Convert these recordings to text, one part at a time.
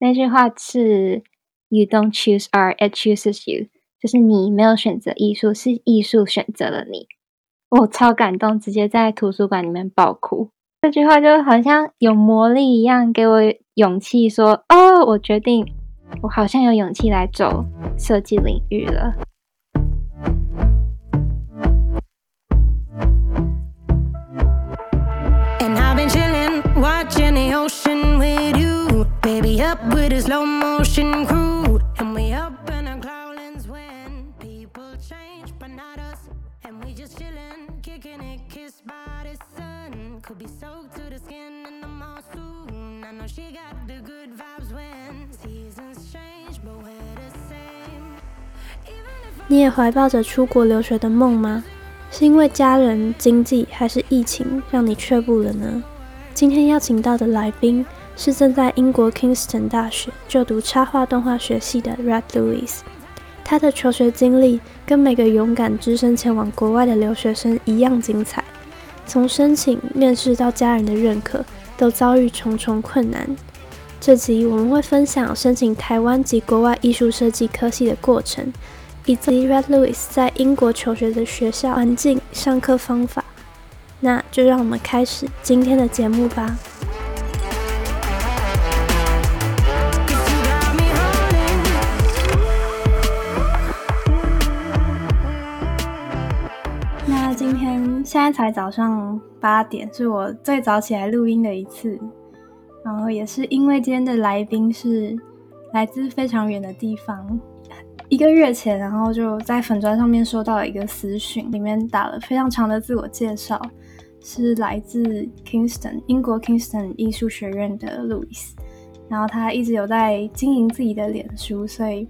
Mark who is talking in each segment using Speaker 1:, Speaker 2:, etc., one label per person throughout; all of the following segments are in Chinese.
Speaker 1: 那句话是 “You don't choose art, it chooses you”，就是你没有选择艺术，是艺术选择了你。我超感动，直接在图书馆里面爆哭。这句话就好像有魔力一样，给我勇气，说：“哦，我决定，我好像有勇气来走设计领域了。”
Speaker 2: 你也怀抱着出国留学的梦吗？是因为家人、经济还是疫情让你却步了呢？今天邀请到的来宾是正在英国 Kingston 大学就读插画动画学系的 Red Lewis。他的求学经历跟每个勇敢只身前往国外的留学生一样精彩。从申请、面试到家人的认可，都遭遇重重困难。这集我们会分享申请台湾及国外艺术设计科系的过程，以及 Red Lewis 在英国求学的学校环境、上课方法。那就让我们开始今天的节目吧。现在才早上八点，是我最早起来录音的一次。然后也是因为今天的来宾是来自非常远的地方，一个月前，然后就在粉砖上面收到了一个私讯，里面打了非常长的自我介绍，是来自 Kingston 英国 Kingston 艺术学院的 Louis。然后他一直有在经营自己的脸书，所以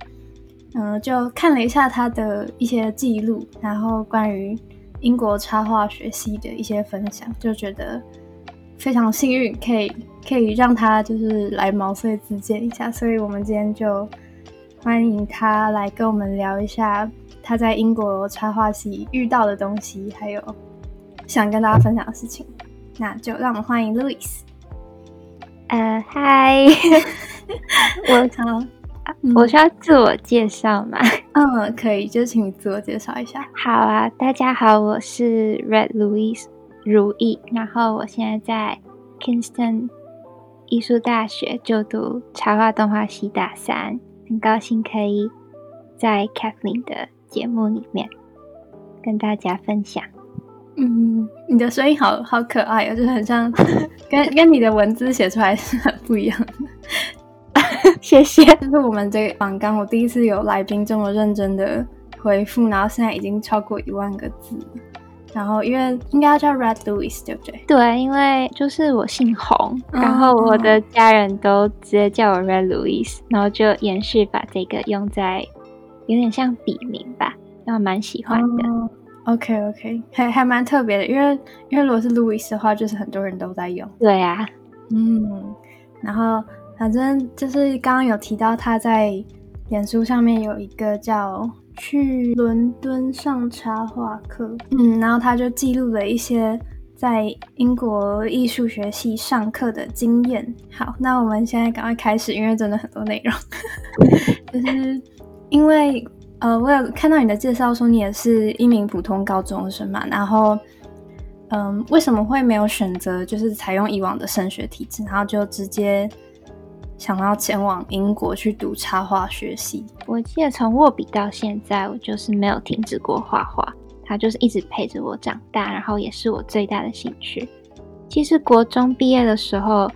Speaker 2: 嗯，就看了一下他的一些记录，然后关于。英国插画学系的一些分享，就觉得非常幸运，可以可以让他就是来毛遂自荐一下，所以我们今天就欢迎他来跟我们聊一下他在英国插画系遇到的东西，还有想跟大家分享的事情。那就让我们欢迎 Louis。
Speaker 1: 呃，嗨，我从。我需要自我介绍吗？
Speaker 2: 嗯，可以，就请你自我介绍一下。
Speaker 1: 好啊，大家好，我是 Red Louis 如意，然后我现在在 Kingston 艺术大学就读插画动画系大三，很高兴可以在 Kathleen 的节目里面跟大家分享。
Speaker 2: 嗯，你的声音好好可爱哦，就是很像跟跟你的文字写出来是很不一样的。
Speaker 1: 谢谢，
Speaker 2: 这是我们这个榜刚，我第一次有来宾这么认真的回复，然后现在已经超过一万个字。然后因为应该要叫 Red Louis，对不对？
Speaker 1: 对，因为就是我姓洪，然后我的家人都直接叫我 Red Louis，然后就延续把这个用在有点像笔名吧，然后蛮喜欢的。
Speaker 2: OK OK，还还蛮特别的，因为因为如果是 Louis 的话，就是很多人都在用。
Speaker 1: 对啊，
Speaker 2: 嗯，然后。反正就是刚刚有提到他在脸书上面有一个叫去伦敦上插画课，嗯，然后他就记录了一些在英国艺术学系上课的经验。好，那我们现在赶快开始，因为真的很多内容。就是因为呃，我有看到你的介绍说你也是一名普通高中生嘛，然后嗯，为什么会没有选择就是采用以往的升学体制，然后就直接。想要前往英国去读插画学习。
Speaker 1: 我记得从握笔到现在，我就是没有停止过画画，它就是一直陪着我长大，然后也是我最大的兴趣。其实国中毕业的时候，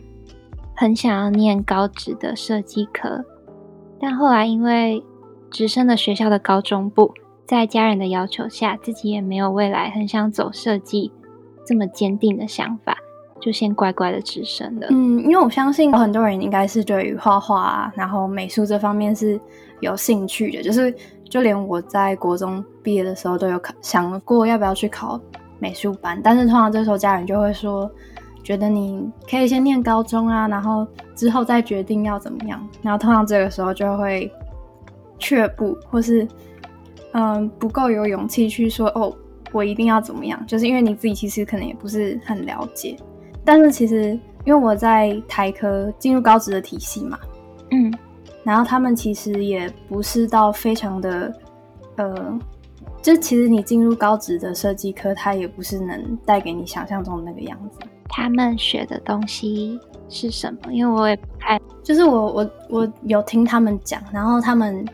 Speaker 1: 很想要念高职的设计科，但后来因为直升的学校的高中部，在家人的要求下，自己也没有未来很想走设计这么坚定的想法。就先乖乖的直升的。
Speaker 2: 嗯，因为我相信很多人应该是对于画画啊，然后美术这方面是有兴趣的。就是就连我在国中毕业的时候都有考想过要不要去考美术班，但是通常这时候家人就会说，觉得你可以先念高中啊，然后之后再决定要怎么样。然后通常这个时候就会却步，或是嗯不够有勇气去说哦，我一定要怎么样，就是因为你自己其实可能也不是很了解。但是其实，因为我在台科进入高职的体系嘛，
Speaker 1: 嗯，
Speaker 2: 然后他们其实也不是到非常的，呃，就其实你进入高职的设计科，它也不是能带给你想象中的那个样子。
Speaker 1: 他们学的东西是什么？因为我也不太
Speaker 2: 就是我我我有听他们讲，然后他们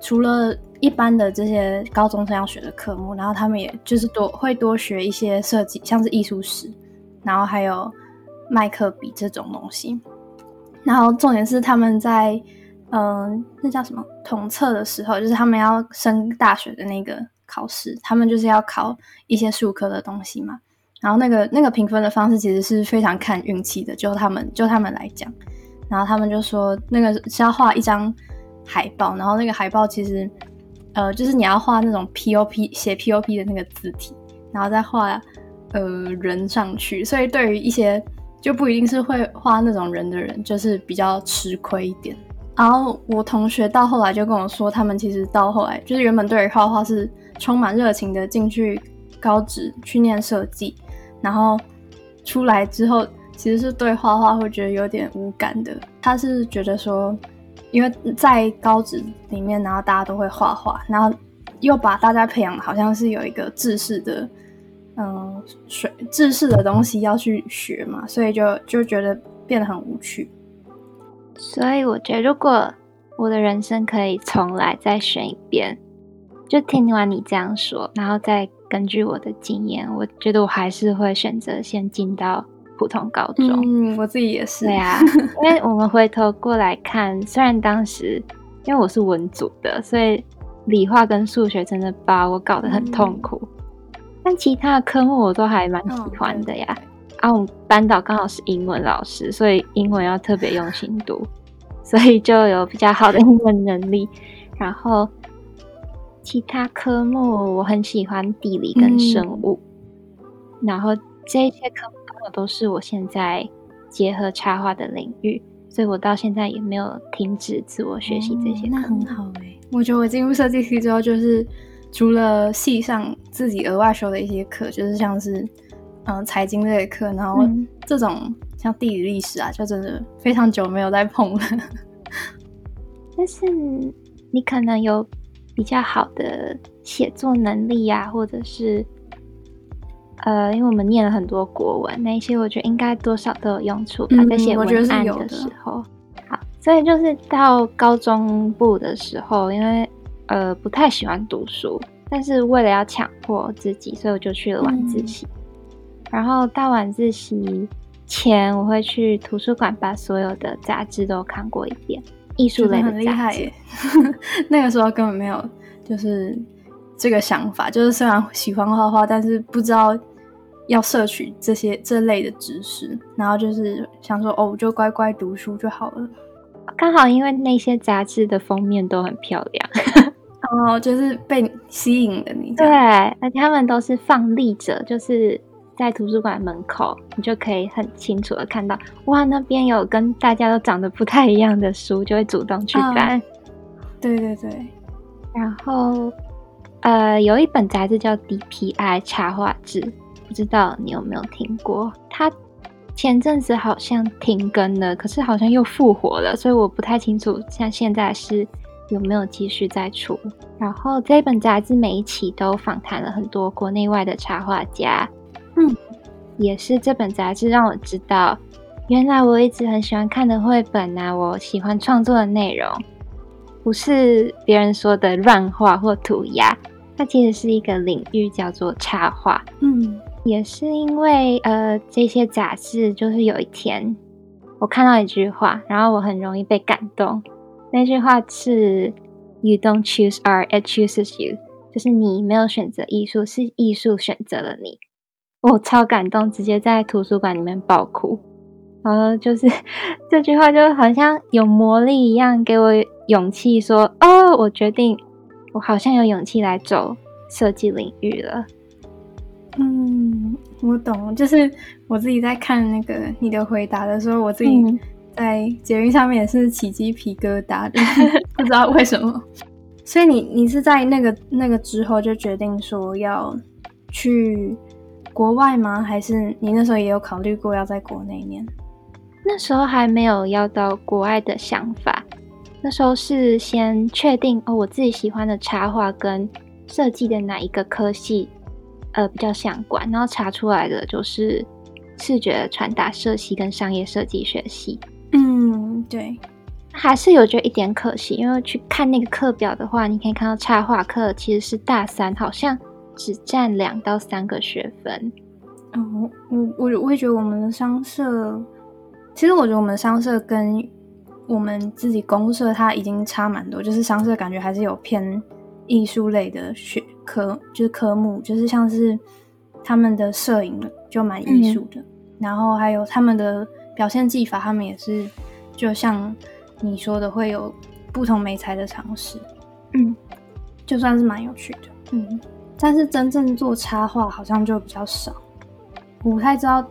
Speaker 2: 除了一般的这些高中生要学的科目，然后他们也就是多会多学一些设计，像是艺术史，然后还有麦克笔这种东西。然后重点是他们在嗯、那叫什么统测的时候，就是他们要升大学的那个考试，他们就是要考一些数科的东西嘛。然后那个那个评分的方式其实是非常看运气的，就他们就他们来讲，然后他们就说那个是要画一张海报，然后那个海报其实呃就是你要画那种 POP 写 POP 的那个字体，然后再画呃人上去，所以对于一些就不一定是会画那种人的人，就是比较吃亏一点。然后我同学到后来就跟我说，他们其实到后来就是原本对于画画是充满热情的进去高职去念设计，然后出来之后其实是对画画会觉得有点无感的。他是觉得说，因为在高职里面，然后大家都会画画，然后又把大家培养的好像是有一个制式的，嗯，水知识的东西要去学嘛，所以就就觉得变得很无趣。
Speaker 1: 所以我觉得，如果我的人生可以重来再选一遍，就听完你这样说，然后再根据我的经验，我觉得我还是会选择先进到普通高中。
Speaker 2: 嗯，我自己也是。
Speaker 1: 对啊，因为我们回头过来看，虽然当时因为我是文组的，所以理化跟数学真的把我搞得很痛苦，但其他的科目我都还蛮喜欢的呀。啊，我们班导刚好是英文老师，所以英文要特别用心读，所以就有比较好的 英文能力。然后其他科目我很喜欢地理跟生物，然后这些科目刚好都是我现在结合插画的领域，所以我到现在也没有停止自我学习这些
Speaker 2: 那
Speaker 1: 科目。
Speaker 2: 很好哎、我觉得我进入设计系之后，就是除了系上自己额外修的一些课，就是像是嗯财经类的课，然后
Speaker 1: 嗯
Speaker 2: 这种像地理历史啊，就真的非常久没有再碰了。
Speaker 1: 但是你可能有比较好的写作能力呀、或者是呃，因为我们念了很多国文，那一些我觉得应该多少都有用处吧，
Speaker 2: 嗯
Speaker 1: 在写
Speaker 2: 我觉得
Speaker 1: 文案的
Speaker 2: 是有的
Speaker 1: 时候。好，所以就是到高中部的时候，因为呃不太喜欢读书，但是为了要强迫自己，所以我就去了晚自
Speaker 2: 嗯
Speaker 1: 习。然后到晚自习前，我会去图书馆把所有的杂志都看过一遍，艺术类的
Speaker 2: 很厉。害耶！那个时候根本没有就是这个想法，就是虽然喜欢画画，但是不知道要摄取这些这类的知识，然后就是想说哦，我就乖乖读书就好了。
Speaker 1: 刚好因为那些杂志的封面都很漂亮，
Speaker 2: 然后就是被吸引了你这
Speaker 1: 对，而且他们都是放立着，就是在图书馆门口，你就可以很清楚的看到，哇，那边有跟大家都长得不太一样的书，就会主动去
Speaker 2: 嗯
Speaker 1: 翻。
Speaker 2: 对对对，
Speaker 1: 然后，呃，有一本杂志叫《DPI 插画志》，不知道你有没有听过？它前阵子好像停更了，可是好像又复活了，所以我不太清楚像现在是有没有继续再出。然后这本杂志每一期都访谈了很多国内外的插画家，
Speaker 2: 嗯，
Speaker 1: 也是这本杂志让我知道，原来我一直很喜欢看的绘本啊，我喜欢创作的内容。不是别人说的乱画或涂鸦，它其实是一个领域，叫做插画。
Speaker 2: 嗯
Speaker 1: 也是因为呃这些杂志，就是有一天我看到一句话，然后我很容易被感动。那句话是 “You don't choose art, it chooses you”，就是你没有选择艺术，是艺术选择了你。我超感动，直接在图书馆里面爆哭。然后就是 这句话就好像有魔力一样，给我勇气说：“哦，我决定，我好像有勇气来走设计领域了。”
Speaker 2: 嗯，我懂，就是我自己在看那个你的回答的时候，我自己
Speaker 1: 嗯
Speaker 2: 在捷运上面也是起鸡皮疙瘩的，不知道为什么。所以你你是在那个那个之后就决定说要去国外吗？还是你那时候也有考虑过要在国内念？
Speaker 1: 那时候还没有要到国外的想法，那时候是先确定哦，我自己喜欢的插画跟设计的哪一个科系，呃，比较相关，然后查出来的就是视觉传达设系跟商业设计学系。
Speaker 2: 嗯，对，
Speaker 1: 还是有觉得一点可惜，因为去看那个课表的话，你可以看到插画课其实是大三，好像只占两到三个学分。
Speaker 2: 哦，我我我也觉得我们的商社，其实我觉得我们商社跟我们自己公社它已经差蛮多，就是商社感觉还是有偏艺术类的学科，就是科目，就是像是他们的摄影就蛮艺术的，然后还有他们的表现技法，他们也是就像你说的会有不同美材的尝试，
Speaker 1: 嗯，
Speaker 2: 就算是蛮有趣的，嗯，但是真正做插画好像就比较少。我不太知道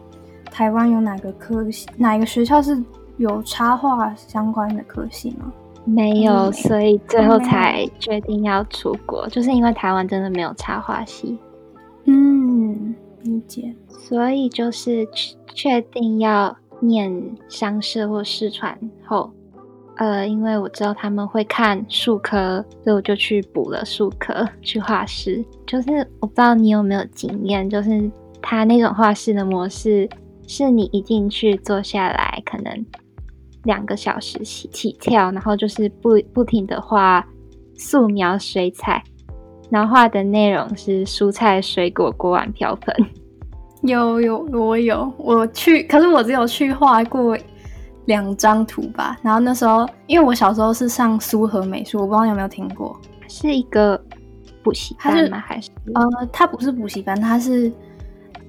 Speaker 2: 台湾有哪个科系，哪一个学校是有插画相关的科系吗？
Speaker 1: 没有，
Speaker 2: 嗯
Speaker 1: 所以最后才决定要出国，就是因为台湾真的没有插画系，
Speaker 2: 嗯，理解。
Speaker 1: 所以就是确确定要念商社或视传后，呃，因为我知道他们会看数科，所以我就去补了数科去画室。就是我不知道你有没有经验，就是他那种画室的模式，是你一进去坐下来，可能两个小时起起跳，然后就是不不停的画素描、水彩，然后画的内容是蔬菜、水果、锅碗瓢盆。
Speaker 2: 有有我有我去，可是我只有去画过两张图吧。然后那时候，因为我小时候是上苏和美术，我不知道你有没有听过。
Speaker 1: 是一个补习班吗？还是
Speaker 2: 呃，它不是补习班，它是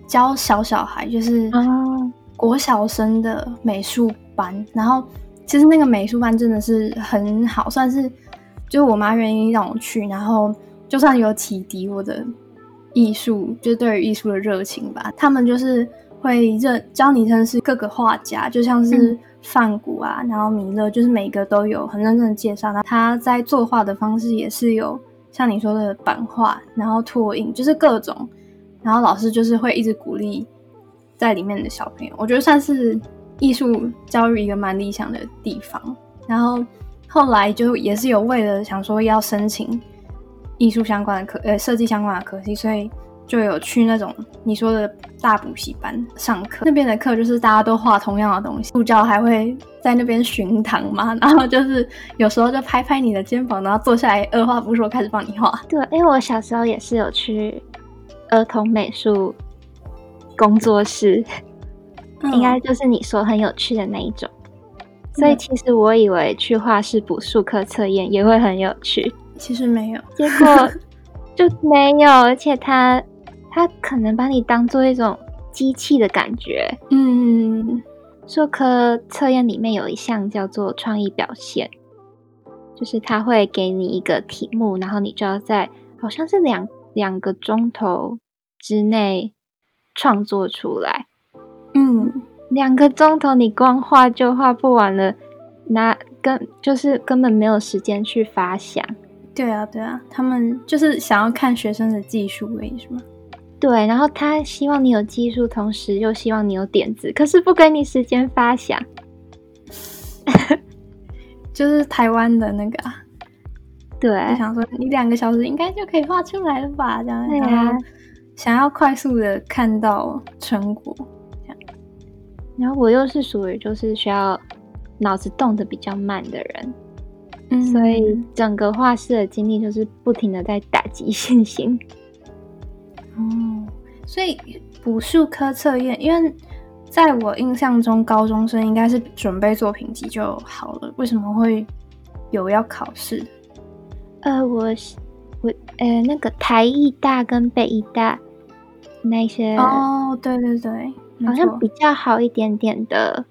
Speaker 2: 教小小孩，就是
Speaker 1: 哦，
Speaker 2: 国小生的美术班。然后其实那个美术班真的是很好，算是就是我妈愿意让我去，然后就算有启迪我的艺术，就对于艺术的热情吧。他们就是会认教你认识各个画家，就像是
Speaker 1: 嗯
Speaker 2: 梵谷啊，然后米勒，就是每个都有很认真的介绍。那他在作画的方式也是有像你说的版画，然后拓印，就是各种。然后老师就是会一直鼓励在里面的小朋友，我觉得算是艺术教育一个蛮理想的地方。然后后来就也是有为了想说要申请艺术相关的科，呃，设计相关的科系，所以就有去那种你说的大补习班上课。那边的课就是大家都画同样的东西，助教还会在那边巡堂嘛，然后就是有时候就拍拍你的肩膀，然后坐下来二话不说开始帮你画。
Speaker 1: 对，因为我小时候也是有去儿童美术工作室，应该就是你说很有趣的那一种。所以
Speaker 2: 嗯
Speaker 1: 其实我以为去画室补数课测验也会很有趣，
Speaker 2: 其实没有，
Speaker 1: 结果 就没有，而且他他可能把你当做一种机器的感觉。
Speaker 2: 嗯，
Speaker 1: 硕科测验里面有一项叫做创意表现，就是他会给你一个题目，然后你就要在好像是两两个钟头之内创作出来。
Speaker 2: 嗯，
Speaker 1: 两个钟头你光画就画不完了，那根就是根本没有时间去发想。
Speaker 2: 对啊，对啊，他们就是想要看学生的技术而已，是吗？
Speaker 1: 对，然后他希望你有技术，同时又希望你有点子，可是不给你时间发想。
Speaker 2: 就是台湾的那个、啊，
Speaker 1: 对，
Speaker 2: 就想说你两个小时应该就可以画出来了吧？这样，
Speaker 1: 对啊
Speaker 2: 然后想要快速的看到成果，
Speaker 1: 然后我又是属于就是需要脑子动的比较慢的人，
Speaker 2: 嗯
Speaker 1: 所以整个画室的经历就是不停的在打击信心。
Speaker 2: 哦，所以补数科测验，因为在我印象中，高中生应该是准备作品集就好了，为什么会有要考试？
Speaker 1: 呃，我是我呃那个台艺大跟北艺大那些
Speaker 2: 哦，对对对，
Speaker 1: 好像比较好一点点的，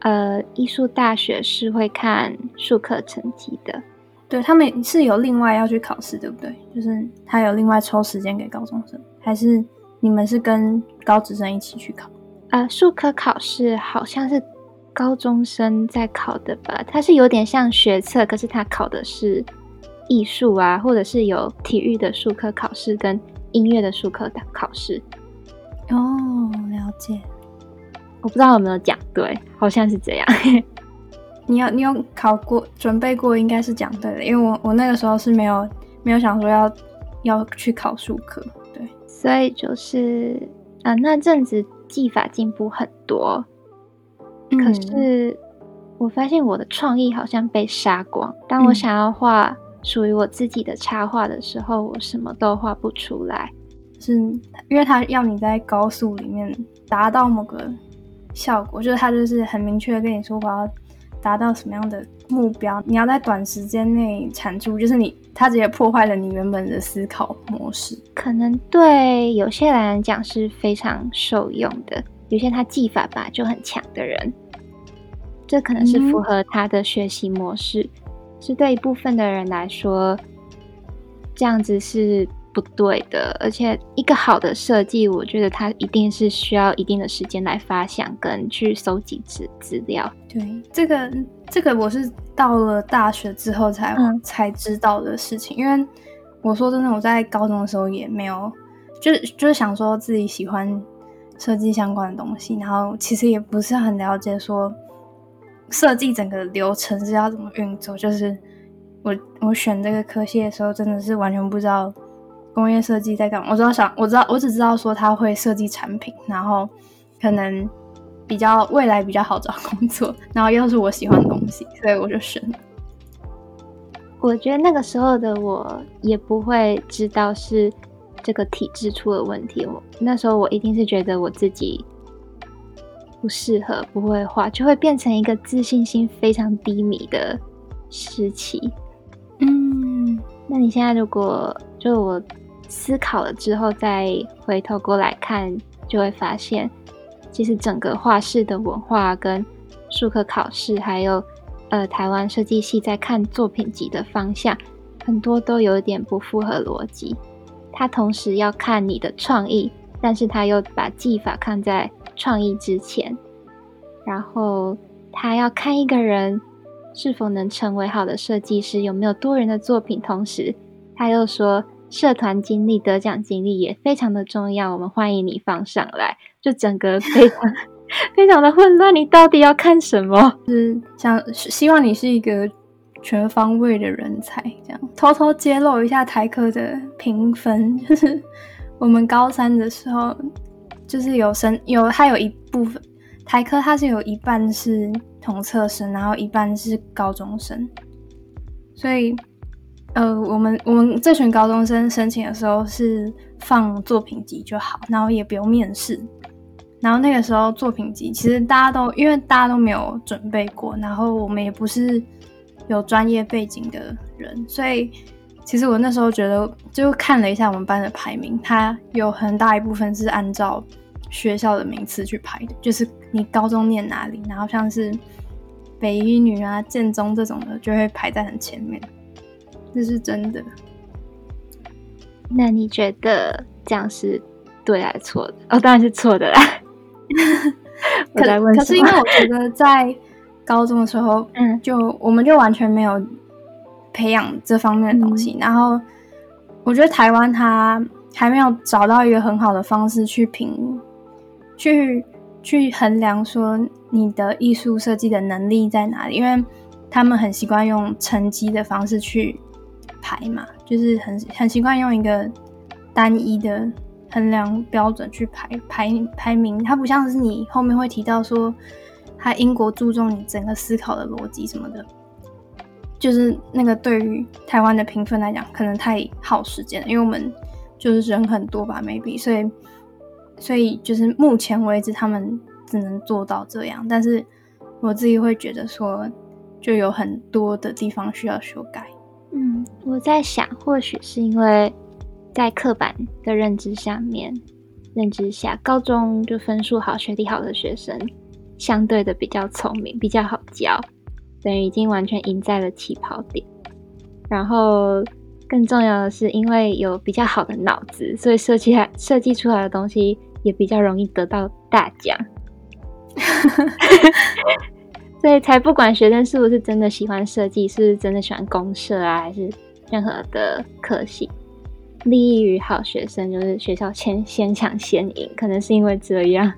Speaker 1: 呃，艺术大学是会看术科成绩的。
Speaker 2: 对他们是有另外要去考试，对不对？就是他有另外抽时间给高中生，还是你们是跟高职生一起去考？
Speaker 1: 呃，术科考试好像是高中生在考的吧？它是有点像学测，可是他考的是艺术啊，或者是有体育的术科考试跟音乐的术科的考试。
Speaker 2: 哦，了解。
Speaker 1: 我不知道有没有讲对，好像是这样。
Speaker 2: 你有你有考过准备过，应该是讲对的，因为我我那个时候是没有没有想说要要去考数科，对，
Speaker 1: 所以就是啊、那阵子技法进步很多，可
Speaker 2: 嗯
Speaker 1: 是我发现我的创意好像被杀光。当我
Speaker 2: 嗯
Speaker 1: 想要画属于我自己的插画的时候，我什么都画不出来。
Speaker 2: 是因为他要你在高速里面达到某个效果，就是他就是很明确的跟你说我要达到什么样的目标，你要在短时间内产出，就是你他直接破坏了你原本的思考模式。
Speaker 1: 可能对有些人来讲是非常受用的，有些他技法吧就很强的人，这可能是
Speaker 2: 嗯
Speaker 1: 符合他的学习模式。是对一部分的人来说，这样子是不对的。而且一个好的设计，我觉得它一定是需要一定的时间来发想跟去搜集资资料。
Speaker 2: 对，这个这个我是到了大学之后才、
Speaker 1: 嗯
Speaker 2: 才知道的事情，因为我说真的，我在高中的时候也没有，就是就是想说自己喜欢设计相关的东西，然后其实也不是很了解说设计整个流程是要怎么运作，就是我我选这个科系的时候，真的是完全不知道工业设计在干嘛。我知道想我知道我只知道说他会设计产品，然后可能比较未来比较好找工作，然后又是我喜欢的东西，所以我就选了。
Speaker 1: 我觉得那个时候的我也不会知道是这个体制出了问题。我那时候我一定是觉得我自己不适合，不会画，就会变成一个自信心非常低迷的时期。
Speaker 2: 嗯
Speaker 1: 那你现在如果就我思考了之后，再回头过来看，就会发现，其实整个画室的文化跟术科考试，还有呃台湾设计系在看作品集的方向，很多都有点不符合逻辑。他同时要看你的创意，但是他又把技法看在创意之前，然后他要看一个人是否能成为好的设计师，有没有多人的作品，同时他又说社团经历、得奖经历也非常的重要，我们欢迎你放上来，就整个非常 非常的混乱，你到底要看什么？
Speaker 2: 是想希望你是一个全方位的人才，这样偷偷揭露一下台科的评分，就是我们高三的时候，就是有生有它有一部分台科它是有一半是统测生，然后一半是高中生，所以呃，我们我们这群高中生申请的时候是放作品集就好，然后也不用面试。然后那个时候作品集，其实大家都因为大家都没有准备过，然后我们也不是有专业背景的人，所以其实我那时候觉得，就看了一下我们班的排名，它有很大一部分是按照学校的名次去排的，就是你高中念哪里，然后像是北一女啊、建中这种的，就会排在很前面，这是真的。
Speaker 1: 那你觉得这样是对还是错的？哦，当然是错的啦。
Speaker 2: 可可是因为我觉得在高中的时候，
Speaker 1: 嗯
Speaker 2: 就我们就完全没有培养这方面的东西。然后我觉得台湾它还没有找到一个很好的方式去评、去去衡量说你的艺术设计的能力在哪里，因为他们很习惯用成绩的方式去排嘛，就是很很习惯用一个单一的衡量标准去排排排名，它不像是你后面会提到说，它英国注重你整个思考的逻辑什么的，就是那个对于台湾的评分来讲，可能太耗时间了，因为我们就是人很多吧，maybe，所以所以就是目前为止他们只能做到这样，但是我自己会觉得说，就有很多的地方需要修改。
Speaker 1: 嗯，我在想，或许是因为在刻板的认知下面，认知下，高中就分数好、学历好的学生，相对的比较聪明，比较好教，等于已经完全赢在了起跑点。然后更重要的是，因为有比较好的脑子，所以设计来设计出来的东西也比较容易得到大奖。所以才不管学生是不是真的喜欢设计，是不是真的喜欢公社啊，还是任何的科系，利益于好学生就是学校先先抢先赢，可能是因为这样。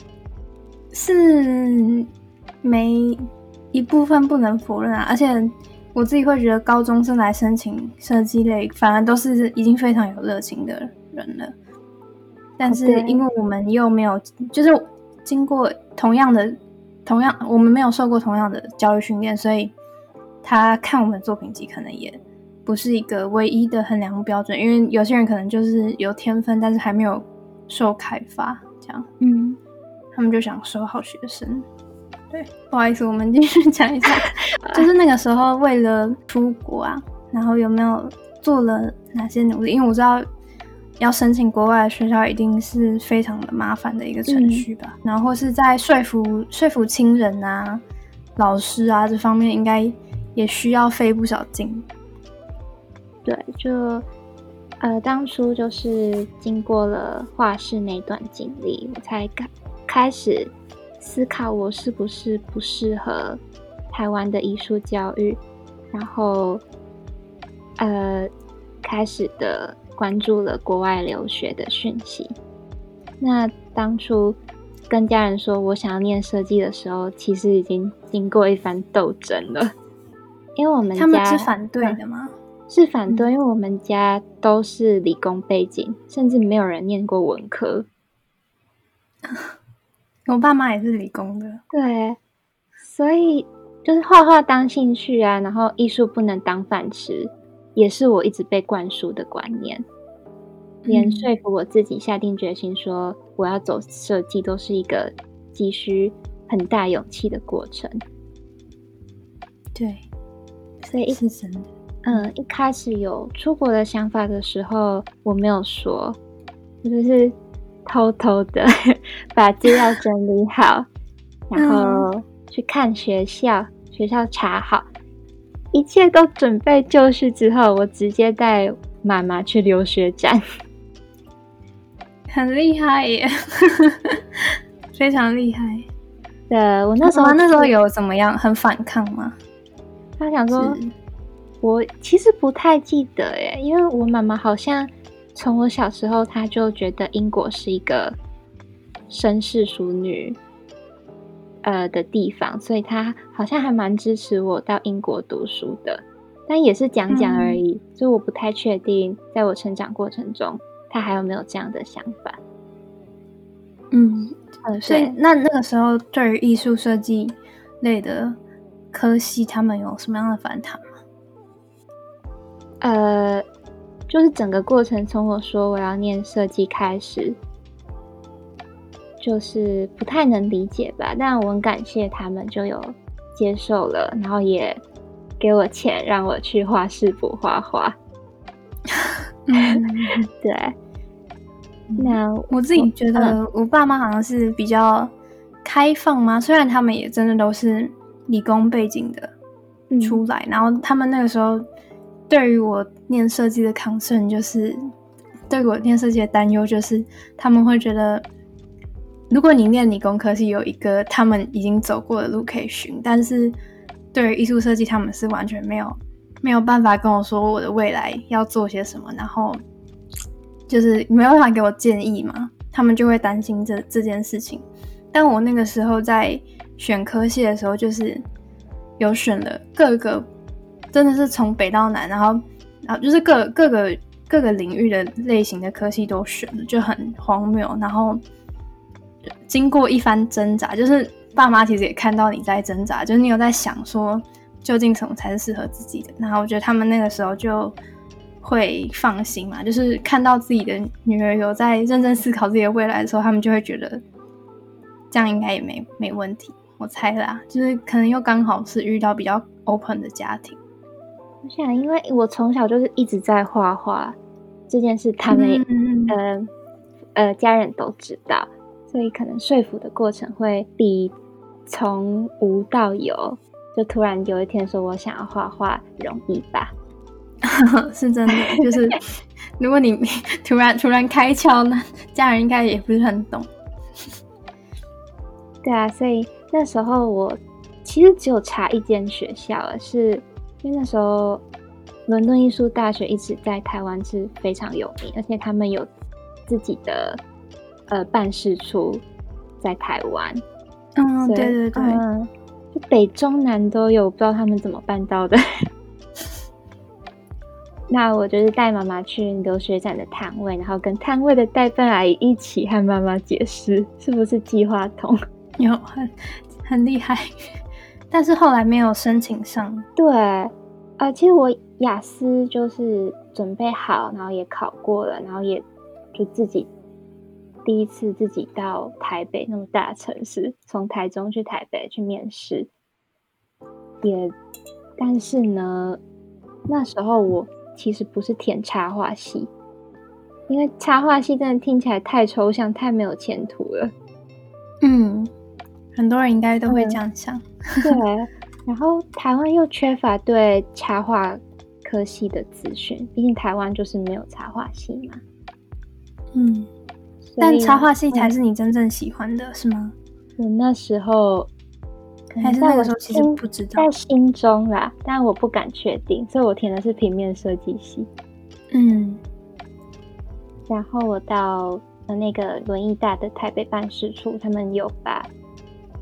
Speaker 2: 是没一部分不能否认啊，而且我自己会觉得高中生来申请设计类，反而都是已经非常有热情的人了。但是因为我们又没有，就是经过同样的、同样我们没有受过同样的教育训练，所以他看我们的作品集可能也不是一个唯一的衡量标准。因为有些人可能就是有天分，但是还没有受开发，这样
Speaker 1: 嗯，
Speaker 2: 他们就想收好学生。对，不 好意思，我们继续讲一下，就是那个时候为了出国啊，然后有没有做了哪些努力？因为我知道要申请国外的学校，一定是非常的麻烦的一个程序吧。然后是在说服说服亲人啊、老师啊这方面，应该也需要费不少劲。
Speaker 1: 对，就呃，当初就是经过了画室那段经历，我才开开始思考我是不是不适合台湾的艺术教育，然后呃，开始的关注了国外留学的讯息。那当初跟家人说我想要念设计的时候，其实已经经过一番斗争了，因为我们
Speaker 2: 他们
Speaker 1: 家
Speaker 2: 是反对的吗？
Speaker 1: 是反对，因为我们家都是理工背景，甚至没有人念过文科。
Speaker 2: 我爸妈也是理工的，
Speaker 1: 对，所以就是画画当兴趣啊，然后艺术不能当饭吃，也是我一直被灌输的观念。连
Speaker 2: 嗯
Speaker 1: 说服我自己下定决心说我要走设计，都是一个急需很大勇气的过程。
Speaker 2: 对，
Speaker 1: 所以一
Speaker 2: 是真的。
Speaker 1: 嗯，一开始有出国的想法的时候，我没有说，我就是偷偷的 把资料整理好，然后去看学校，学校查好，一切都准备就绪之后，我直接带妈妈去留学展。
Speaker 2: 很厉害耶，非常厉害。
Speaker 1: 对，我那时候
Speaker 2: 那那时候，有怎么样？很反抗吗？
Speaker 1: 他想说，我其实不太记得耶，因为我妈妈好像从我小时候，她就觉得英国是一个绅士淑女呃的地方，所以他好像还蛮支持我到英国读书的，但也是讲讲而已，所以我不太确定，在我成长过程中，他还有没有这样的想法。
Speaker 2: 嗯，
Speaker 1: 嗯，
Speaker 2: 所以，那那个时候对于艺术设计类的科系，他们有什么样的反弹吗？
Speaker 1: 呃，就是整个过程从我说我要念设计开始，就是不太能理解吧，但我很感谢他们就有接受了，然后也给我钱让我去画室补画画。
Speaker 2: 嗯，
Speaker 1: 对，那
Speaker 2: 我自己觉得我爸妈好像是比较开放嘛，虽然他们也真的都是理工背景的
Speaker 1: 嗯。
Speaker 2: 出来，然后他们那个时候对于我念设计的 concern 就是对我念设计的担忧就是他们会觉得，如果你念理工科是有一个他们已经走过的路可以寻，但是对于艺术设计他们是完全没有没有办法跟我说我的未来要做些什么，然后就是没有办法给我建议嘛，他们就会担心这这件事情。但我那个时候在选科系的时候，就是有选了各个，真的是从北到南，然后然后就是各各个各个领域的类型的科系都选了，就很荒谬。然后经过一番挣扎，就是爸妈其实也看到你在挣扎，就是你有在想说究竟什么才是适合自己的。然后我觉得他们那个时候就会放心嘛，就是看到自己的女儿有在认真思考自己的未来的时候，他们就会觉得这样应该也没没问题。我猜啦，就是可能又刚好是遇到比较 open 的家庭。
Speaker 1: 我想，因为我从小就是一直在画画这件事，他们、
Speaker 2: 嗯
Speaker 1: 呃呃家人都知道，所以可能说服的过程会比从无到有，就突然有一天说我想要画画容易吧？
Speaker 2: 是真的，就是如果你 突然突然开窍，那家人应该也不是很懂。
Speaker 1: 对啊，所以那时候我其实只有查一间学校了，是因为那时候伦敦艺术大学一直在台湾是非常有名，而且他们有自己的呃办事处在台湾。
Speaker 2: 嗯，对对对，
Speaker 1: 嗯，就北中南都有，不知道他们怎么办到的。那我就是带妈妈去留学展的摊位，然后跟摊位的代办阿姨一起和妈妈解释是不是计划通。
Speaker 2: 有很很厉害，但是后来没有申请上。
Speaker 1: 对，呃，其实我雅思就是准备好，然后也考过了，然后也就自己第一次自己到台北那么大城市，从台中去台北去面试，也，但是呢，那时候我其实不是填插画系，因为插画系真的听起来太抽象，太没有前途了。
Speaker 2: 嗯，很多人应该都会这样想。
Speaker 1: 对，然后台湾又缺乏对插画科系的资讯，毕竟台湾就是没有插画系嘛。
Speaker 2: 嗯，但插画系
Speaker 1: 嗯
Speaker 2: 才是你真正喜欢的，是吗？
Speaker 1: 我那时候
Speaker 2: 还是那个时候其实不知道
Speaker 1: 在？心中啦，但我不敢确定，所以我填的是平面设计系。
Speaker 2: 嗯
Speaker 1: 然后我到呃那个轮椅大的台北办事处，他们有把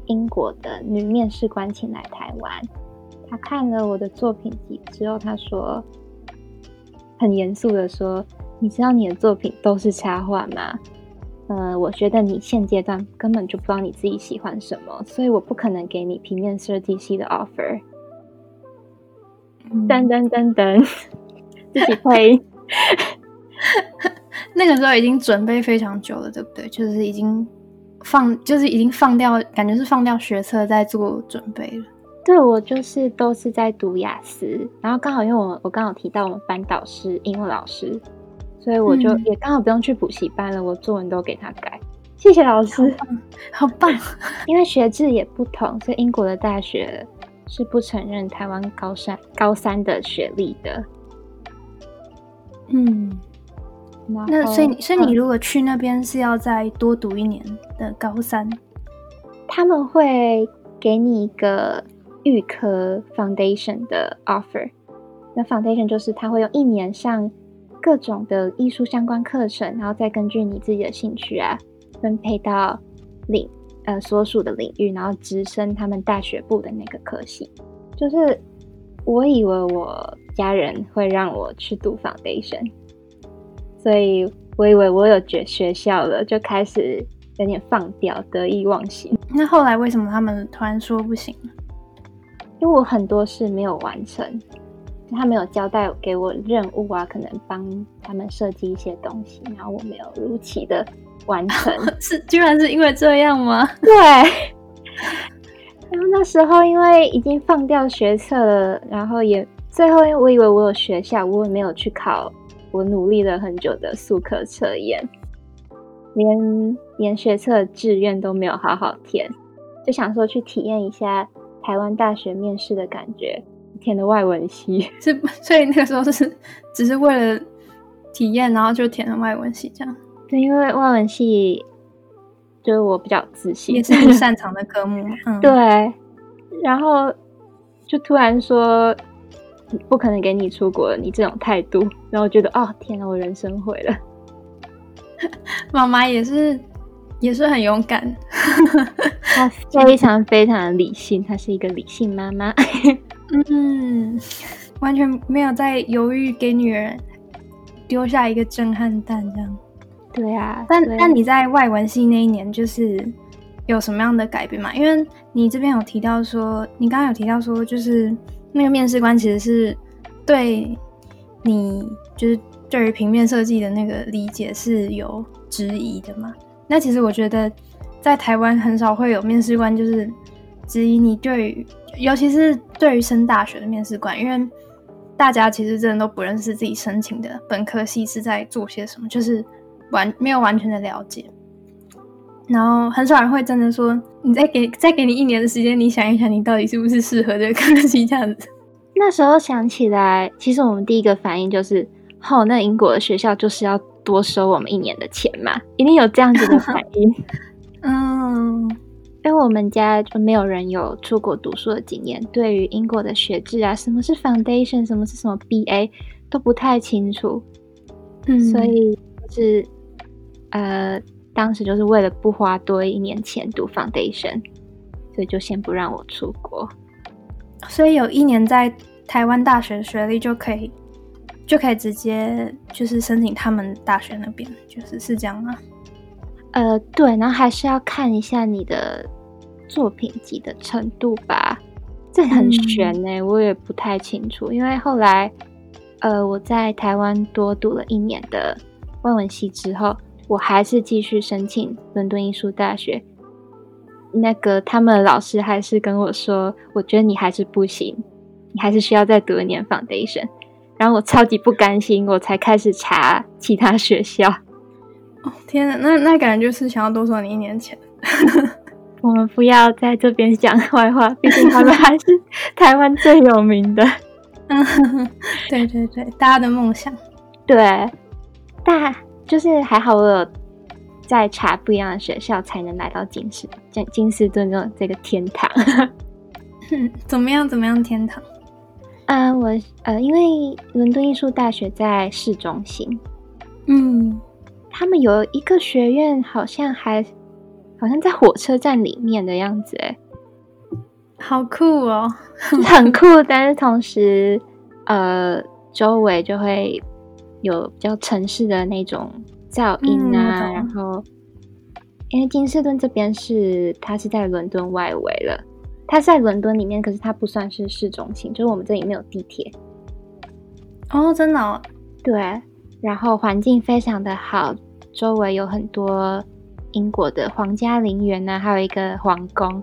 Speaker 1: 英国的女面试官请来台湾。他看了我的作品集之后，他说很严肃的说：“你知道你的作品都是插画吗？呃，我觉得你现阶段根本就不知道你自己喜欢什么，所以我不可能给你平面设计系的 offer。”
Speaker 2: 嗯
Speaker 1: 噔噔噔噔，自己推。
Speaker 2: 那个时候已经准备非常久了，对不对？就是已经放，就是已经放掉，感觉是放掉学测在做准备了。
Speaker 1: 对我就是都是在读雅思，然后刚好因为我我刚好提到我们班导师英文老师，所以我就
Speaker 2: 嗯
Speaker 1: 也刚好不用去补习班了，我作文都给他改。谢谢老师，
Speaker 2: 好棒！
Speaker 1: 因为学制也不同，所以英国的大学是不承认台湾高三高三的学历的。
Speaker 2: 嗯，那所以你所以你
Speaker 1: 嗯
Speaker 2: 如果去那边是要再多读一年的高三，
Speaker 1: 他们会给你一个预科 foundation 的 offer。那 foundation 就是他会用一年上各种的艺术相关课程，然后再根据你自己的兴趣啊，分配到领呃所属的领域，然后直升他们大学部的那个科系。就是我以为我家人会让我去读 foundation，所以我以为我有学学校了，就开始有点放掉，得意忘形。
Speaker 2: 那后来为什么他们突然说不行？
Speaker 1: 因为我很多事没有完成，他没有交代给我任务啊，可能帮他们设计一些东西，然后我没有如期的完成。
Speaker 2: 是居然是因为这样吗？
Speaker 1: 对，然后那时候因为已经放掉学测了，然后也最后因为我以为我有学校，我也没有去考我努力了很久的速课测验，连连学测志愿都没有好好填，就想说去体验一下台湾大学面试的感觉，填的外文系。
Speaker 2: 是，所以那个时候是只是为了体验，然后就填了外文系，这样
Speaker 1: 对，因为外文系就是我比较自信，
Speaker 2: 也是你擅长的科目。嗯，
Speaker 1: 对，然后就突然说不可能给你出国了，你这种态度，然后觉得哦天哪，我人生毁了。
Speaker 2: 妈妈也是也是很勇敢。
Speaker 1: 她非常非常理性，她是一个理性妈妈。
Speaker 2: 嗯，完全没有在犹豫给女人丢下一个震撼弹这样。
Speaker 1: 对啊，
Speaker 2: 但
Speaker 1: 对
Speaker 2: 但你在外文系那一年，就是有什么样的改变吗？因为你这边有提到说，你刚刚有提到说，就是那个面试官其实是对你就是对于平面设计的那个理解是有质疑的嘛？那其实我觉得在台湾很少会有面试官就是质疑你对于，尤其是对于升大学的面试官，因为大家其实真的都不认识自己申请的本科系是在做些什么，就是完没有完全的了解。然后很少人会真的说，你再给再给你一年的时间，你想一想，你到底是不是适合这个科系这样子。
Speaker 1: 那时候想起来，其实我们第一个反应就是，哦，那英国的学校就是要多收我们一年的钱嘛，一定有这样子的反应。
Speaker 2: 嗯
Speaker 1: 因为我们家就没有人有出国读书的经验，对于英国的学制啊，什么是 foundation，什么是什么 BA 都不太清楚，
Speaker 2: 嗯，
Speaker 1: 所以就是呃，当时就是为了不花多一年钱读 foundation，所以就先不让我出国。
Speaker 2: 所以有一年在台湾大学学历就可以，就可以直接就是申请他们大学那边，就是是这样吗？
Speaker 1: 呃，对，然后还是要看一下你的作品集的程度吧，这很悬呢、我也不太清楚。因为后来，呃，我在台湾多读了一年的外文系之后，我还是继续申请伦敦艺术大学。那个他们的老师还是跟我说，我觉得你还是不行，你还是需要再读一年 foundation。然后我超级不甘心，我才开始查其他学校。
Speaker 2: 哦天哪，那那感觉就是想要多收你一年钱。
Speaker 1: 我们不要在这边讲坏话，毕竟他们还是 台湾最有名的。
Speaker 2: 嗯，对对对，大家的梦想。
Speaker 1: 对，但就是还好我有在查不一样的学校，才能来到金士金金斯顿这这个天堂。
Speaker 2: 嗯，怎么样？怎么样？天堂？
Speaker 1: 嗯、我呃，因为伦敦艺术大学在市中心，
Speaker 2: 嗯，
Speaker 1: 他们有一个学院，好像还好像在火车站里面的样子，哎，
Speaker 2: 好酷哦。
Speaker 1: 很酷，但是同时，呃，周围就会有比较城市的那种噪音啊，
Speaker 2: 懂
Speaker 1: 然后因为金士顿这边是它是在伦敦外围了，它是在伦敦里面，可是它不算是市中心，就是我们这里没有地铁，
Speaker 2: 哦，真的哦。
Speaker 1: 对，然后环境非常的好，周围有很多英国的皇家陵园呢，还有一个皇宫，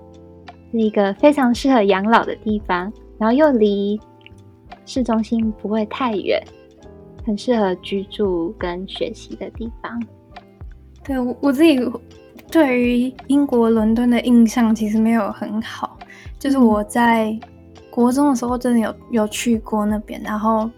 Speaker 1: 是一个非常适合养老的地方，然后又离市中心不会太远，很适合居住跟学习的地方。
Speaker 2: 对我我自己对于英国伦敦的印象其实没有很好，就是我在国中的时候真的有有去过那边，然后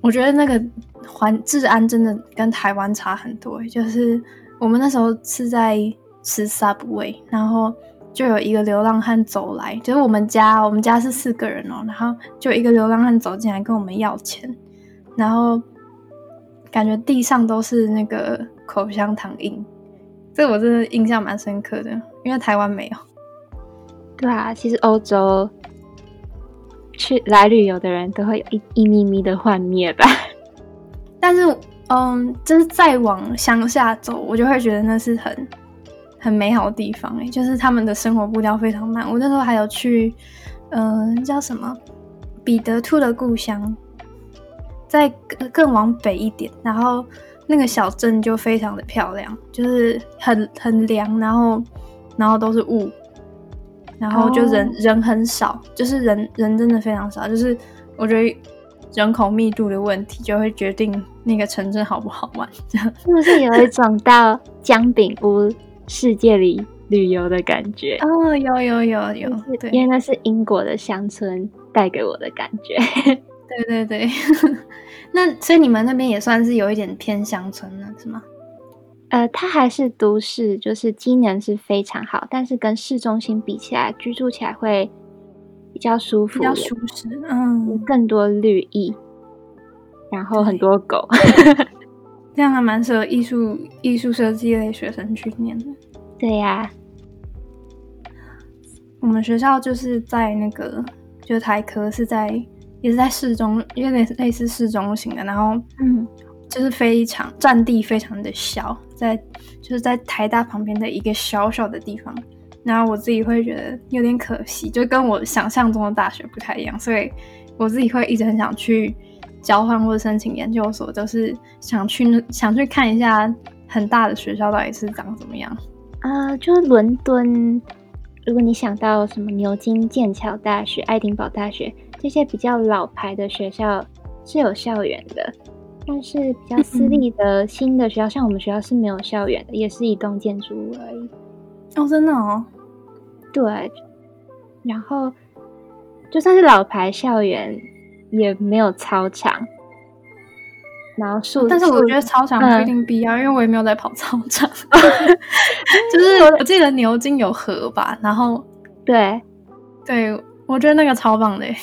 Speaker 2: 我觉得那个环治安真的跟台湾差很多欸，就是我们那时候是在吃 Subway，然后就有一个流浪汉走来，就是我们家我们家是四个人哦，然后就有一个流浪汉走进来跟我们要钱，然后感觉地上都是那个口香糖印，这我真的印象蛮深刻的，因为台湾没有。
Speaker 1: 对啊，其实欧洲去来旅游的人都会有一一咪咪的幻灭吧。
Speaker 2: 但是，嗯，就是再往乡下走，我就会觉得那是很很美好的地方哎，就是他们的生活步调非常慢。我那时候还有去，嗯、叫什么彼得兔的故乡，在更更往北一点，然后那个小镇就非常的漂亮，就是很很凉，然后然后都是雾，然后就人、
Speaker 1: 哦
Speaker 2: 人很少，就是人人真的非常少，就是我觉得人口密度的问题就会决定那个城镇好不好玩。这样，
Speaker 1: 是不是有一种到姜饼屋世界里旅游的感觉？
Speaker 2: 哦，有有有有，
Speaker 1: 就是
Speaker 2: 对
Speaker 1: 因为那是英国的乡村带给我的感觉。
Speaker 2: 对 对对。那所以你们那边也算是有一点偏乡村了，是吗？
Speaker 1: 呃，它还是都市，就是机能是非常好，但是跟市中心比起来，居住起来会比较舒服，
Speaker 2: 比较舒适，
Speaker 1: 有
Speaker 2: 嗯，
Speaker 1: 更多绿意，然后很多狗。
Speaker 2: 这样还蛮适合艺术艺术设计类学生去念的。
Speaker 1: 对呀、
Speaker 2: 我们学校就是在那个，就是台科是在也是在市中，有点类似市中心的，然后
Speaker 1: 嗯，
Speaker 2: 就是非常占地非常的小，在就是在台大旁边的一个小小的地方。然后我自己会觉得有点可惜，就跟我想象中的大学不太一样，所以我自己会一直很想去交换或者申请研究所，就是想去想去看一下很大的学校到底是长怎么样。
Speaker 1: 呃，就是伦敦，如果你想到什么牛津、剑桥大学、爱丁堡大学这些比较老牌的学校是有校园的，但是比较私立的新的学校，像我们学校是没有校园的，也是一栋建筑物而已。
Speaker 2: 哦，真的哦，
Speaker 1: 对，然后就算是老牌校园，也没有操场，然后树，
Speaker 2: 但是我觉得操场
Speaker 1: 嗯
Speaker 2: 不一定必要，因为我也没有在跑操场。就是我记得牛津有河吧，然后
Speaker 1: 对，
Speaker 2: 对我觉得那个超棒的耶。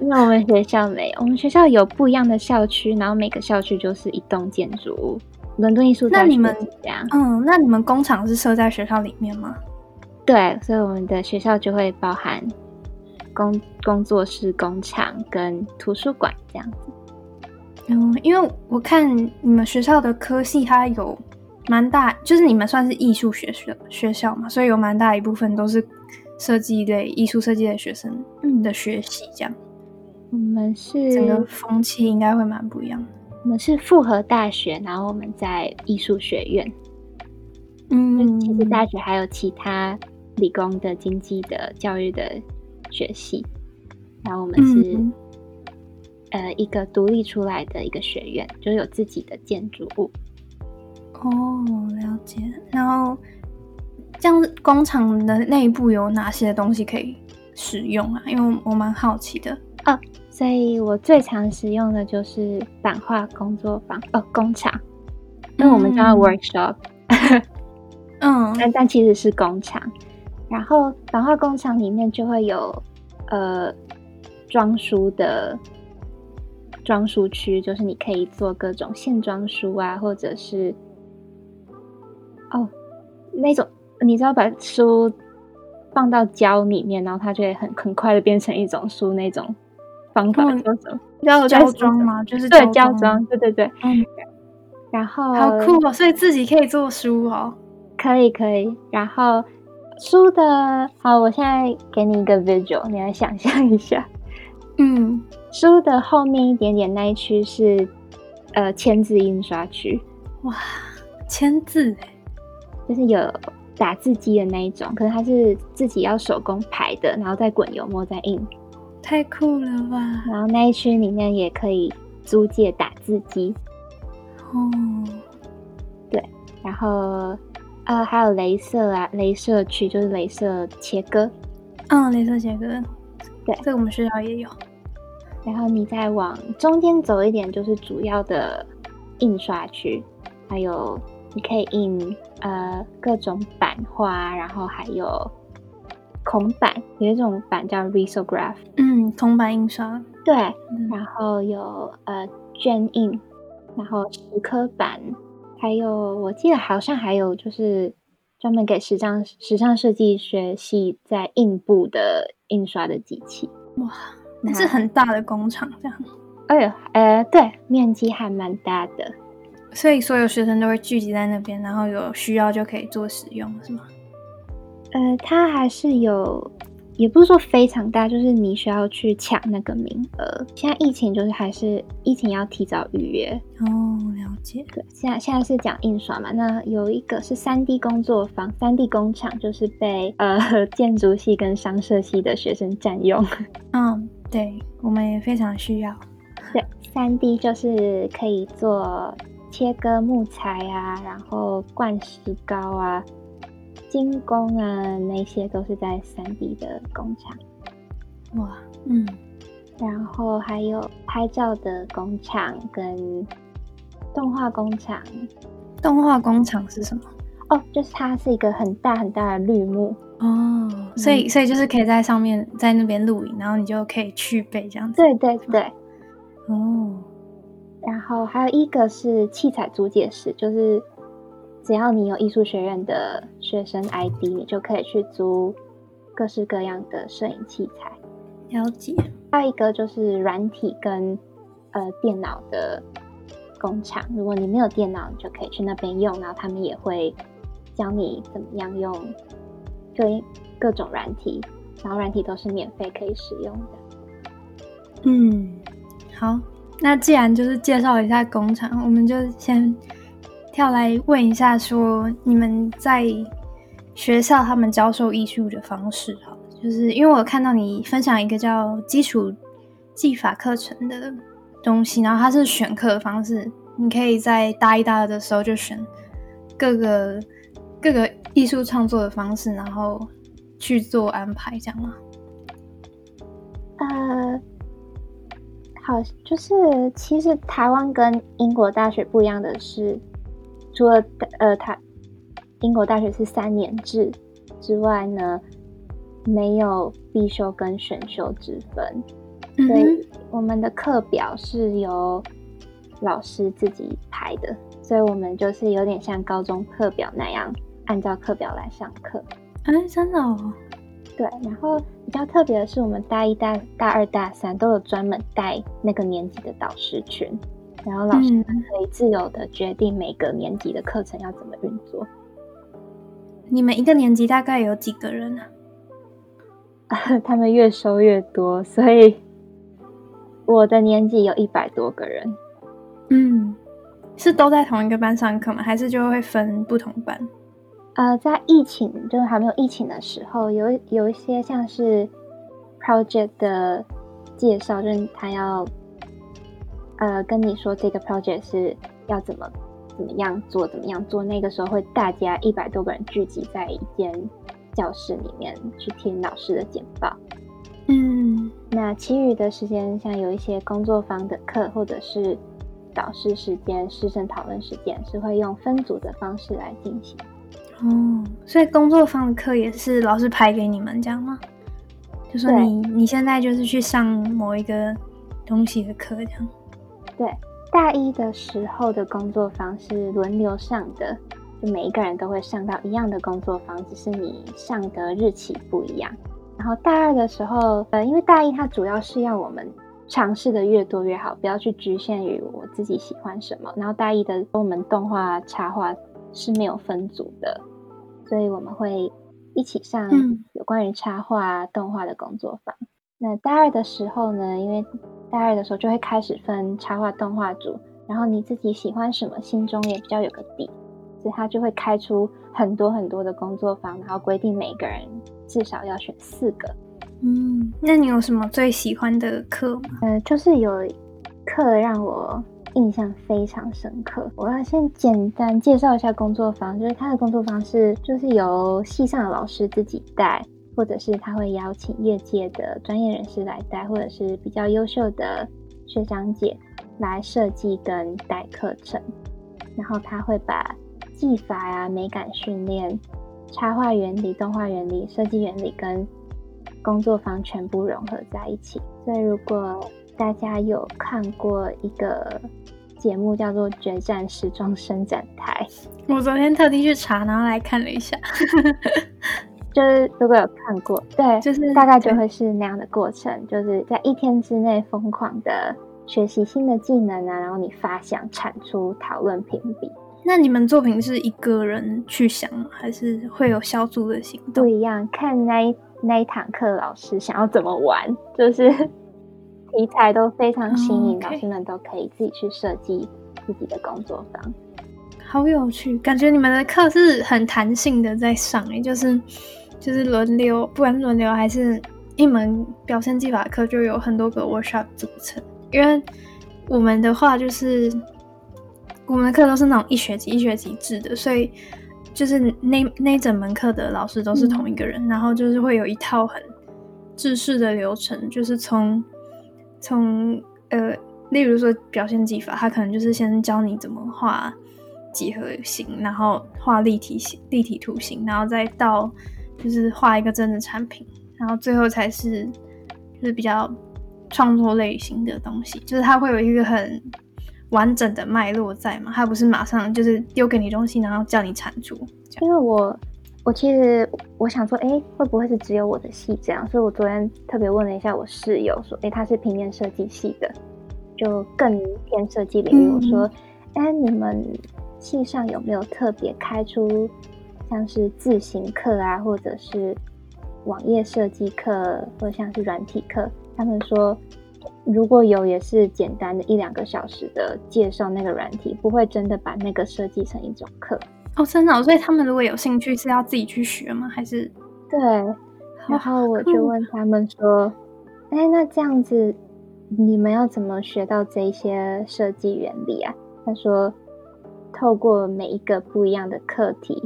Speaker 1: 因为我们学校没有，我们学校有不一样的校区，然后每个校区就是一栋建筑物。伦敦艺术大学
Speaker 2: 那你们？嗯，那你们工厂是设在学校里面吗？
Speaker 1: 对，所以我们的学校就会包含工工作室、工厂跟图书馆这样子。
Speaker 2: 嗯，因为我看你们学校的科系，它有蛮大，就是你们算是艺术学学学校嘛，所以有蛮大一部分都是设计类、艺术设计类学生的学习，这样
Speaker 1: 我们是
Speaker 2: 整个风气应该会蛮不一样的。
Speaker 1: 我们是复合大学，然后我们在艺术学院。
Speaker 2: 嗯，
Speaker 1: 其实大学还有其他理工的、经济的、教育的学系，然后我们是、
Speaker 2: 嗯
Speaker 1: 呃一个独立出来的一个学院，就是有自己的建筑物。
Speaker 2: 哦，了解。然后这样子工厂的内部有哪些东西可以使用啊？因为我我蛮好奇的。
Speaker 1: 所以我最常使用的就是版画工作坊哦，工厂，因为我们叫 workshop，、
Speaker 2: 嗯
Speaker 1: 但但其实是工厂。然后版画工厂里面就会有呃装书的装书区，就是你可以做各种线装书啊，或者是哦那种你知道把书放到胶里面，然后它就会很很快的变成一种书那种方法
Speaker 2: 嗯
Speaker 1: 叫什么？你知道我在
Speaker 2: 胶
Speaker 1: 说什么？
Speaker 2: 装吗？就是
Speaker 1: 对，胶。
Speaker 2: 装，
Speaker 1: 对对对。
Speaker 2: 嗯，
Speaker 1: 然后
Speaker 2: 好酷哦！所以自己可以做书哦。
Speaker 1: 可以可以，然后书的好，我现在给你一个 visual，你来想象一下，
Speaker 2: 嗯，
Speaker 1: 书的后面一点点那一区是呃签字印刷区，
Speaker 2: 哇，签字。欸
Speaker 1: 就是有打字机的那一种，可是它是自己要手工排的，然后再滚油墨再印，
Speaker 2: 太酷了吧！
Speaker 1: 然后那一区里面也可以租借打字机，
Speaker 2: 哦，对
Speaker 1: 然后呃还有镭射啊，镭射区就是镭射切割，
Speaker 2: 嗯，镭射切割，
Speaker 1: 对
Speaker 2: 这个我们学校也有。
Speaker 1: 然后你再往中间走一点，就是主要的印刷区，还有你可以印呃各种版画，然后还有孔版，有一种版叫 risograph，
Speaker 2: 嗯，铜版印刷。
Speaker 1: 对，
Speaker 2: 嗯
Speaker 1: 然后有呃卷印，然后石刻版，还有我记得好像还有就是专门给时尚时尚设计学系在印布的印刷的机器。
Speaker 2: 哇，
Speaker 1: 那
Speaker 2: 是很大的工厂，这样，
Speaker 1: 哎呦，呃，对，面积还蛮大的。
Speaker 2: 所以所有学生都会聚集在那边，然后有需要就可以做使用，是吗？
Speaker 1: 呃，它还是有，也不是说非常大，就是你需要去抢那个名额。现在疫情就是还是疫情要提早预约。
Speaker 2: 哦，了解。
Speaker 1: 对，现在现在是讲印刷嘛，那有一个是三 D 工作坊，三 D 工厂就是被呃 建筑系跟商社系的学生占用。
Speaker 2: 嗯，对，我们也非常需要。
Speaker 1: 对，三 D 就是可以做切割木材啊，然后灌石膏啊、精工啊，那些都是在三 D 的工厂。
Speaker 2: 哇，嗯，
Speaker 1: 然后还有拍照的工厂跟动画工厂。
Speaker 2: 动画工厂是什么？
Speaker 1: 哦，就是它是一个很大很大的绿幕，
Speaker 2: 哦，所以所以就是可以在上面在那边录影，然后你就可以去背这样子。
Speaker 1: 对对对。
Speaker 2: 哦，
Speaker 1: 然后还有一个是器材租借室，就是只要你有艺术学院的学生 ID，你就可以去租各式各样的摄影器材。
Speaker 2: 了解。
Speaker 1: 还有一个就是软体跟呃电脑的工厂，如果你没有电脑，你就可以去那边用，然后他们也会教你怎么样用各各种软体，然后软体都是免费可以使用的。
Speaker 2: 嗯，好，那既然就是介绍一下工厂，我们就先跳来问一下，说你们在学校他们教授艺术的方式，哈，就是因为我看到你分享一个叫基础技法课程的东西，然后它是选课的方式，你可以在大一、大二的时候就选各个各个艺术创作的方式，然后去做安排，这样吗？
Speaker 1: 呃，好，就是其实台湾跟英国大学不一样的是，除了呃，他英国大学是三年制之外呢，没有必修跟选修之分，
Speaker 2: 嗯
Speaker 1: 所以我们的课表是由老师自己排的，所以我们就是有点像高中课表那样，按照课表来上课。
Speaker 2: 哎，真的哦。
Speaker 1: 对，然后比较特别的是，我们大一、大大二、大三都有专门带那个年级的导师群，然后老师
Speaker 2: 嗯
Speaker 1: 可以自由的决定每个年级的课程要怎么运作。
Speaker 2: 你们一个年级大概有几个人啊？
Speaker 1: 他们越收越多，所以我的年级有一百多个人。
Speaker 2: 嗯，是都在同一个班上课吗？还是就会分不同班？
Speaker 1: 呃，在疫情就是还没有疫情的时候，有有一些像是 project 的介绍，就是他要呃跟你说这个 project 是要怎么怎么样做，怎么样做。那个时候会大家一百多个人聚集在一间教室里面去听老师的简报。
Speaker 2: 嗯
Speaker 1: 那其余的时间，像有一些工作坊的课，或者是导师时间、师生讨论时间，是会用分组的方式来进行。
Speaker 2: 哦，所以工作坊的课也是老师排给你们这样吗？就说你你现在就是去上某一个东西的课这样。
Speaker 1: 对，大一的时候的工作坊是轮流上的，就每一个人都会上到一样的工作坊，只是你上的日期不一样。然后大二的时候，呃，因为大一它主要是要我们尝试的越多越好，不要去局限于我自己喜欢什么。然后大一的我们动画、插画是没有分组的，所以我们会一起上
Speaker 2: 嗯
Speaker 1: 有关于插画、动画的工作坊。那大二的时候呢，因为大二的时候就会开始分插画、动画组，然后你自己喜欢什么，心中也比较有个底，所以他就会开出很多很多的工作坊，然后规定每个人至少要选四个。
Speaker 2: 嗯，那你有什么最喜欢的课吗？
Speaker 1: 呃，就是有课让我印象非常深刻。我要先简单介绍一下工作坊，就是他的工作坊是就是由系上的老师自己带，或者是他会邀请业界的专业人士来带，或者是比较优秀的学长姐来设计跟带课程。然后他会把技法啊、美感训练、插画原理、动画原理、设计原理跟工作坊全部融合在一起。所以如果大家有看过一个节目叫做《决战时装伸展台》，
Speaker 2: 我昨天特地去查，然后来看了一下，
Speaker 1: 就是如果有看过，对，
Speaker 2: 就是
Speaker 1: 大概就会是那样的过程，就是在一天之内疯狂的学习新的技能啊，然后你发想、产出、讨论、评比，
Speaker 2: 那你们作品是一个人去想？还是会有小组的行动？
Speaker 1: 不一样。看那一那一堂课老师想要怎么玩，就是 题材都非常新颖，老师们都可以自己去设计自己的工作坊。
Speaker 2: 好有趣，感觉你们的课是很弹性的在上诶，就是就是轮流，不管是轮流还是一门表现技法课，就有很多个 workshop 组成。因为我们的话就是我们的课都是那种一学期一学期制的，所以就是那那整门课的老师都是同一个人，然后就是会有一套很制式的流程，就是从从呃，例如说表现技法，他可能就是先教你怎么画几何形，然后画立体形、立体图形，然后再到就是画一个真的产品，然后最后才是就是比较创作类型的东西，就是它会有一个很完整的脉络在嘛，它不是马上就是丢给你东西，然后叫你产出。
Speaker 1: 因为我我其实我想说，哎，会不会是只有我的系这样？所以我昨天特别问了一下我室友，说，哎，他是平面设计系的，就更偏设计领域。
Speaker 2: 嗯
Speaker 1: 我说，哎，你们系上有没有特别开出像是自行课啊，或者是网页设计课，或者像是软体课？他们说。如果有，也是简单的一两个小时的介绍那个软体，不会真的把那个设计成一种课。
Speaker 2: 哦，真的哦、所以他们如果有兴趣是要自己去学吗？还是
Speaker 1: 对，然后我就问他们说：“哎，那这样子，你们要怎么学到这一些设计原理啊？”他说：“透过每一个不一样的课题，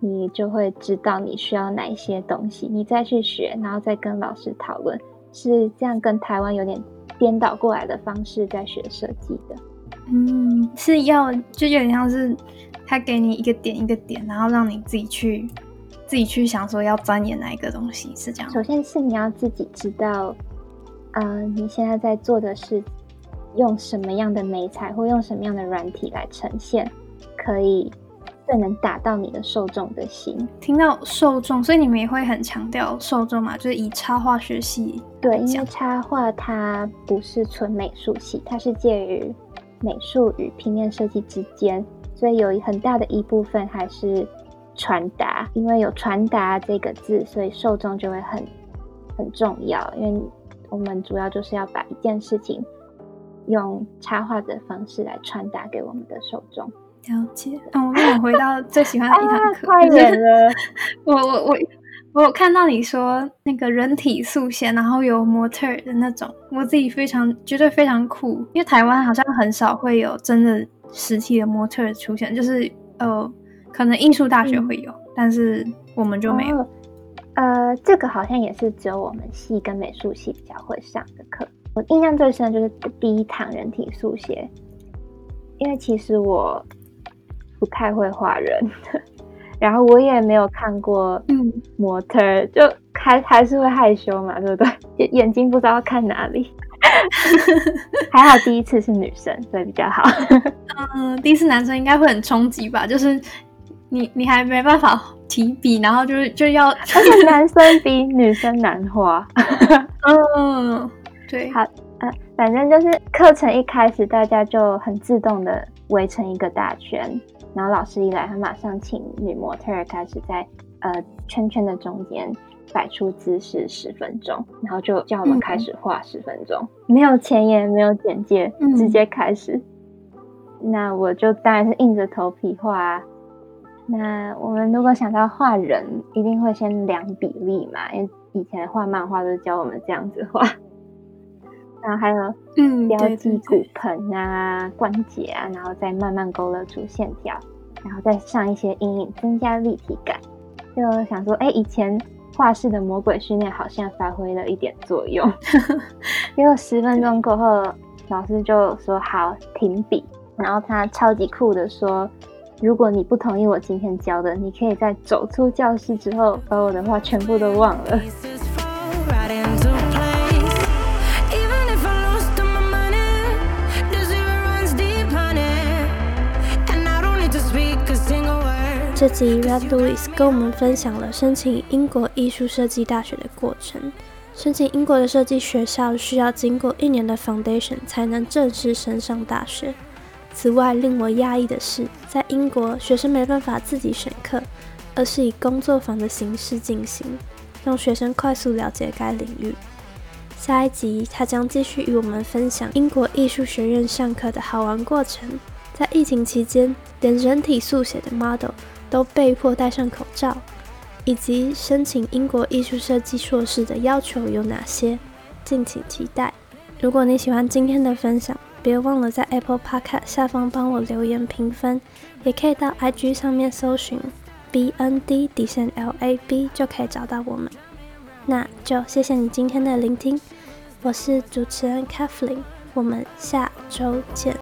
Speaker 1: 你就会知道你需要哪一些东西，你再去学，然后再跟老师讨论，是这样跟台湾有点颠倒过来的方式在学设计的。”
Speaker 2: 嗯，是要就有点像是他给你一个点一个点，然后让你自己去自己去想说要钻研哪一个东西，是这样。
Speaker 1: 首先是你要自己知道，呃，你现在在做的是用什么样的美材或用什么样的软体来呈现，可以最能打到你的受众的心。
Speaker 2: 听到受众，所以你们也会很强调受众嘛，就是以插画学习
Speaker 1: 对，因为插画它不是纯美术系，它是介于美术与平面设计之间，所以有很大的一部分还是传达。因为有传达这个字，所以受众就会很很重要。因为我们主要就是要把一件事情用插画的方式来传达给我们的受众。
Speaker 2: 了解。啊，我们回到最喜欢的一堂课，
Speaker 1: 太
Speaker 2: 就是
Speaker 1: 远了，
Speaker 2: 我我我我有看到你说那个人体速写，然后有模特儿的那种，我自己非常觉得非常酷，因为台湾好像很少会有真的实体的模特儿出现，就是呃，可能艺术大学会有，但是我们就没有。
Speaker 1: 哦呃，这个好像也是只有我们系跟美术系比较会上的课。我印象最深的就是第一堂人体速写，因为其实我不太会画人，然后我也没有看过
Speaker 2: 嗯，
Speaker 1: 模特儿，就还还是会害羞嘛，对不对？眼眼睛不知道看哪里。还好第一次是女生，所以比较好。
Speaker 2: 嗯，第一次男生应该会很冲击吧，就是你你还没办法提笔，然后就是就要，
Speaker 1: 而且男生比女生难画。
Speaker 2: 嗯，对，
Speaker 1: 好呃，反正就是课程一开始，大家就很自动的围成一个大圈，然后老师一来，他马上请女模特儿开始在呃圈圈的中间摆出姿势十分钟，然后就叫我们开始画十分钟，没有前言，没有简介，
Speaker 2: 嗯
Speaker 1: 直接开始。那我就当然是硬着头皮画啊。那我们如果想到画人，一定会先量比例嘛，因为以前画漫画都是教我们这样子画。然后还有
Speaker 2: 嗯，
Speaker 1: 标记骨盆啊、关节啊，然后再慢慢勾勒出线条，然后再上一些阴影，增加立体感。就想说，哎，以前画室的魔鬼训练好像发挥了一点作用。结果十分钟过后，老师就说好停笔，然后他超级酷的说。如果你不同意我今天教的，你可以在走出教室之后，把我的话全部都忘了。
Speaker 3: 这集 Red Louis 跟我们分享了申请英国艺术设计大学的过程。申请英国的设计学校需要经过一年的 foundation 才能正式升上大学。此外，令我讶异的是，在英国学生没办法自己选课，而是以工作坊的形式进行，让学生快速了解该领域。下一集，他将继续与我们分享英国艺术学院上课的好玩过程。在疫情期间，连人体速写的 model 都被迫戴上口罩，以及申请英国艺术设计硕士的要求有哪些，敬请期待。如果你喜欢今天的分享，别忘了在 Apple Podcast 下方帮我留言评分，也可以到 IG 上面搜寻 B N D 底线 L A B 就可以找到我们。那就谢谢你今天的聆听，我是主持人 Kathleen，我们下周见。